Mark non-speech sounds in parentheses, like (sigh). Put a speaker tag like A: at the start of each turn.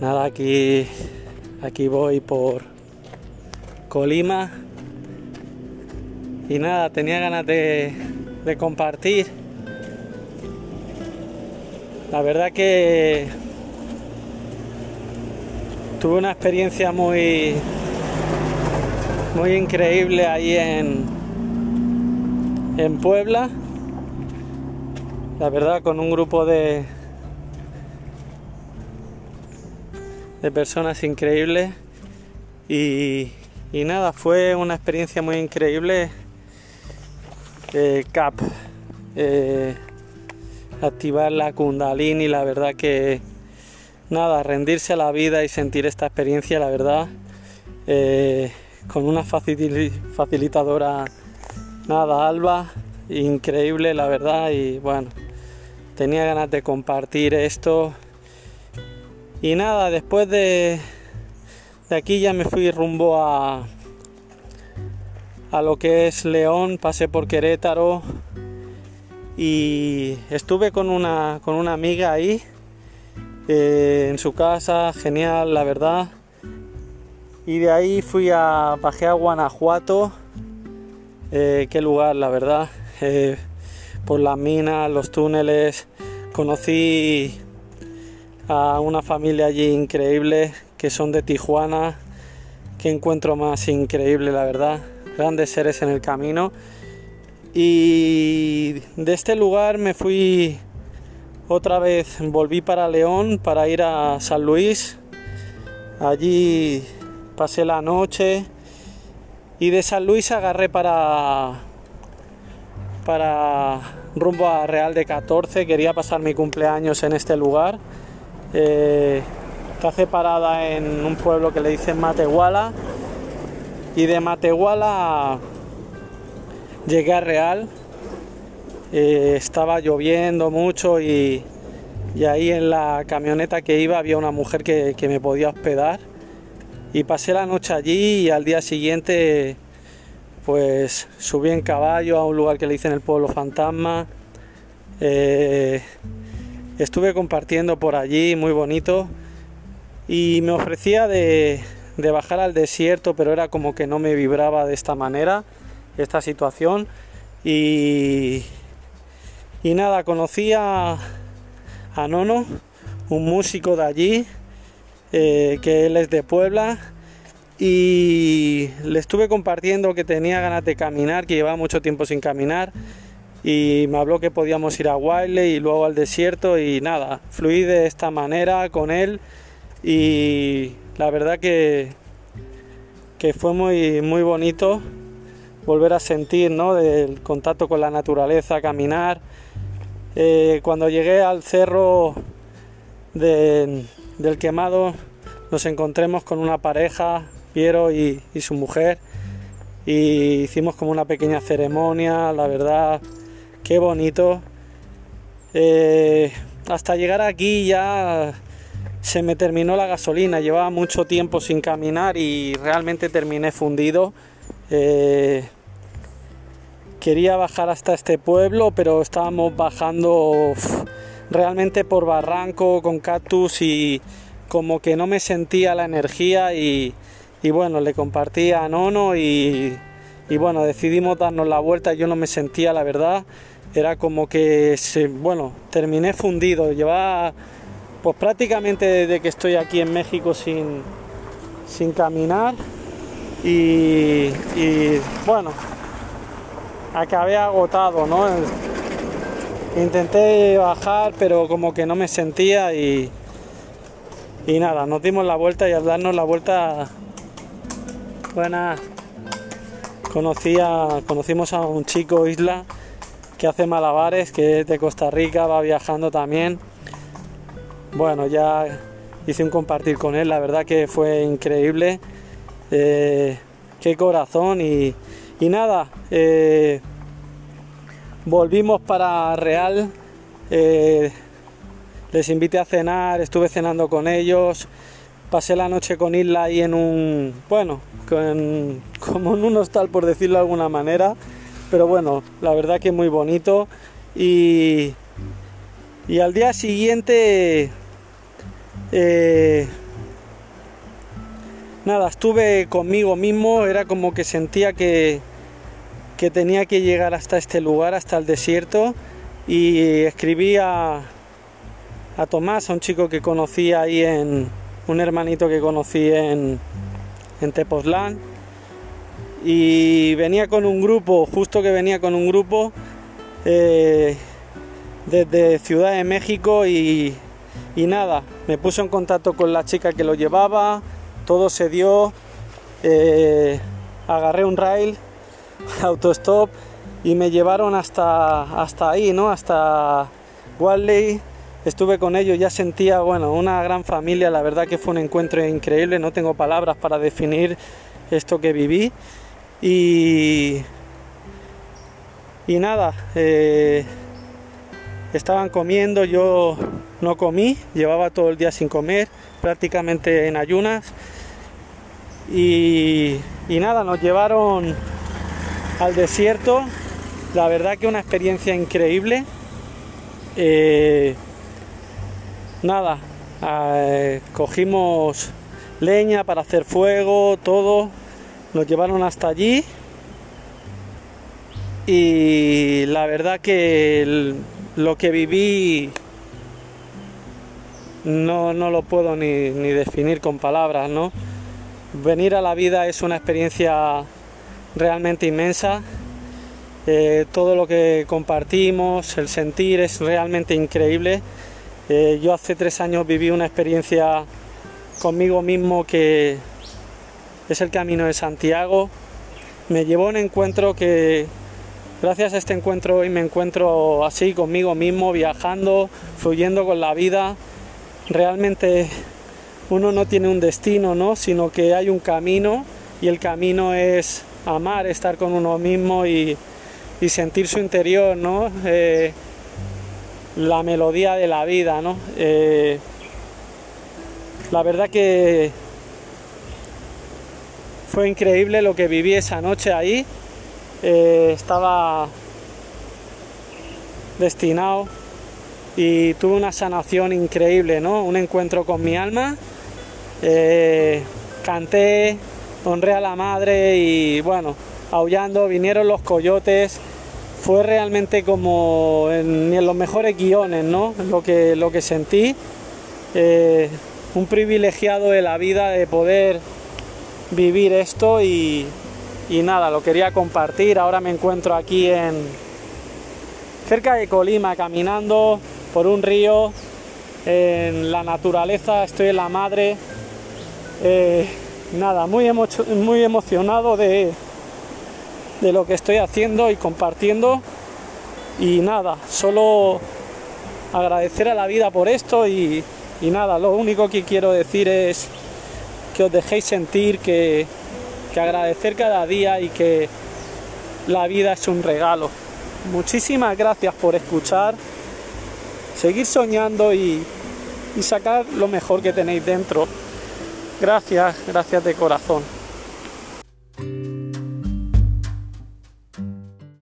A: Nada, aquí, aquí voy por Colima. Y nada, tenía ganas de, de compartir. La verdad que tuve una experiencia muy, muy increíble ahí en, en Puebla. La verdad, con un grupo de, de personas increíbles. Y, y nada, fue una experiencia muy increíble. Eh, CAP. Eh, activar la Kundalini, la verdad que nada, rendirse a la vida y sentir esta experiencia, la verdad, eh, con una facilitadora, nada, Alba, increíble, la verdad, y bueno, tenía ganas de compartir esto. Y nada, después de, de aquí ya me fui rumbo a, a lo que es León, pasé por Querétaro y estuve con una, con una amiga ahí eh, en su casa, genial, la verdad. Y de ahí fui a, bajé a Guanajuato, eh, qué lugar, la verdad. Eh, por las minas, los túneles, conocí a una familia allí increíble que son de Tijuana. Qué encuentro más increíble, la verdad. Grandes seres en el camino. Y de este lugar me fui otra vez, volví para León para ir a San Luis. Allí pasé la noche y de San Luis agarré para para rumbo a Real de 14. Quería pasar mi cumpleaños en este lugar. Eh, que hace parada en un pueblo que le dicen Matehuala. Y de Matehuala llegué a Real. Eh, estaba lloviendo mucho y, ahí en la camioneta que iba había una mujer que, me podía hospedar. Y pasé la noche allí y al día siguiente pues subí en caballo a un lugar que le dicen el pueblo fantasma. Eh, estuve compartiendo por allí muy bonito y me ofrecía de, bajar al desierto pero era como que no me vibraba de esta manera esta situación y, y nada, conocí a, Nono, un músico de allí, eh, que él es de Puebla, y le estuve compartiendo que tenía ganas de caminar, que llevaba mucho tiempo sin caminar, y me habló que podíamos ir a Wiley y luego al desierto, y nada, fluí de esta manera con él, y la verdad que, que fue muy, muy bonito volver a sentir ¿no? del contacto con la naturaleza, caminar eh, cuando llegué al cerro del quemado nos encontremos con una pareja, Piero y, su mujer, y hicimos como una pequeña ceremonia, la verdad, qué bonito. Eh, hasta llegar aquí ya se me terminó la gasolina, llevaba mucho tiempo sin caminar y realmente terminé fundido. Eh, quería bajar hasta este pueblo, pero estábamos bajando realmente por barranco, con cactus y como que no me sentía la energía y, bueno, le compartí a Nono y, bueno, decidimos darnos la vuelta, yo no me sentía la verdad, era como que, se, bueno, terminé fundido, llevaba pues prácticamente desde que estoy aquí en México sin, sin caminar y, bueno, acabé agotado, ¿no? Intenté bajar, pero como que no me sentía y, y nada, nos dimos la vuelta y al darnos la vuelta, buena, conocía, conocimos a un chico Isla que hace malabares, que es de Costa Rica, va viajando también. Bueno, ya hice un compartir con él, la verdad que fue increíble. Eh, qué corazón y, nada, eh, volvimos para Real. Eh, les invité a cenar, estuve cenando con ellos. Pasé la noche con Isla ahí en un, bueno, (laughs) como en un hostal por decirlo de alguna manera. Pero bueno, la verdad que muy bonito. Y, Y al día siguiente, eh, nada, estuve conmigo mismo, era como que sentía que, que tenía que llegar hasta este lugar, hasta el desierto, y escribí a, a Tomás, a un chico que conocí ahí en, un hermanito que conocí en, en Tepoztlán, y venía con un grupo, justo que venía con un grupo, eh, desde Ciudad de México y, nada, me puse en contacto con la chica que lo llevaba, todo se dio, eh, agarré un rail, (laughs) autostop y me llevaron hasta, hasta ahí, ¿no? Hasta Wally, estuve con ellos, ya sentía, bueno, una gran familia, la verdad que fue un encuentro increíble, no tengo palabras para definir esto que viví y, y nada, eh, estaban comiendo, yo no comí, llevaba todo el día sin comer, prácticamente en ayunas. Y, nada, nos llevaron al desierto. La verdad que una experiencia increíble. Eh, nada, eh, cogimos leña para hacer fuego, todo. Nos llevaron hasta allí. Y la verdad que lo que viví no, no lo puedo ni, ni, definir con palabras, ¿no? Venir a la vida es una experiencia realmente inmensa. Eh, todo lo que compartimos, el sentir es realmente increíble. Eh, yo hace tres años viví una experiencia conmigo mismo que es el Camino de Santiago. Me llevó a un encuentro que Gracias a este encuentro hoy me encuentro así conmigo mismo, viajando, fluyendo con la vida. Realmente uno no tiene un destino, ¿no? Sino que hay un camino y el camino es amar, estar con uno mismo y, sentir su interior, ¿no? Eh, la melodía de la vida, ¿no? Eh, la verdad que fue increíble lo que viví esa noche ahí. Eh, estaba destinado y tuve una sanación increíble, ¿no? Un encuentro con mi alma. Eh, canté, honré a la madre y bueno, aullando, vinieron los coyotes. Fue realmente como en, en los mejores guiones, ¿no? Lo que, lo que sentí. Eh, un privilegiado de la vida de poder vivir esto y, y nada, lo quería compartir. Ahora me encuentro aquí en cerca de Colima caminando por un río en la naturaleza, estoy en la madre. Eh, nada, muy, muy emocionado de, de lo que estoy haciendo y compartiendo. Y nada, solo agradecer a la vida por esto y, y nada, lo único que quiero decir es que os dejéis sentir que que agradecer cada día y que la vida es un regalo. Muchísimas gracias por escuchar, seguir soñando y, y sacar lo mejor que tenéis dentro. Gracias, gracias de corazón.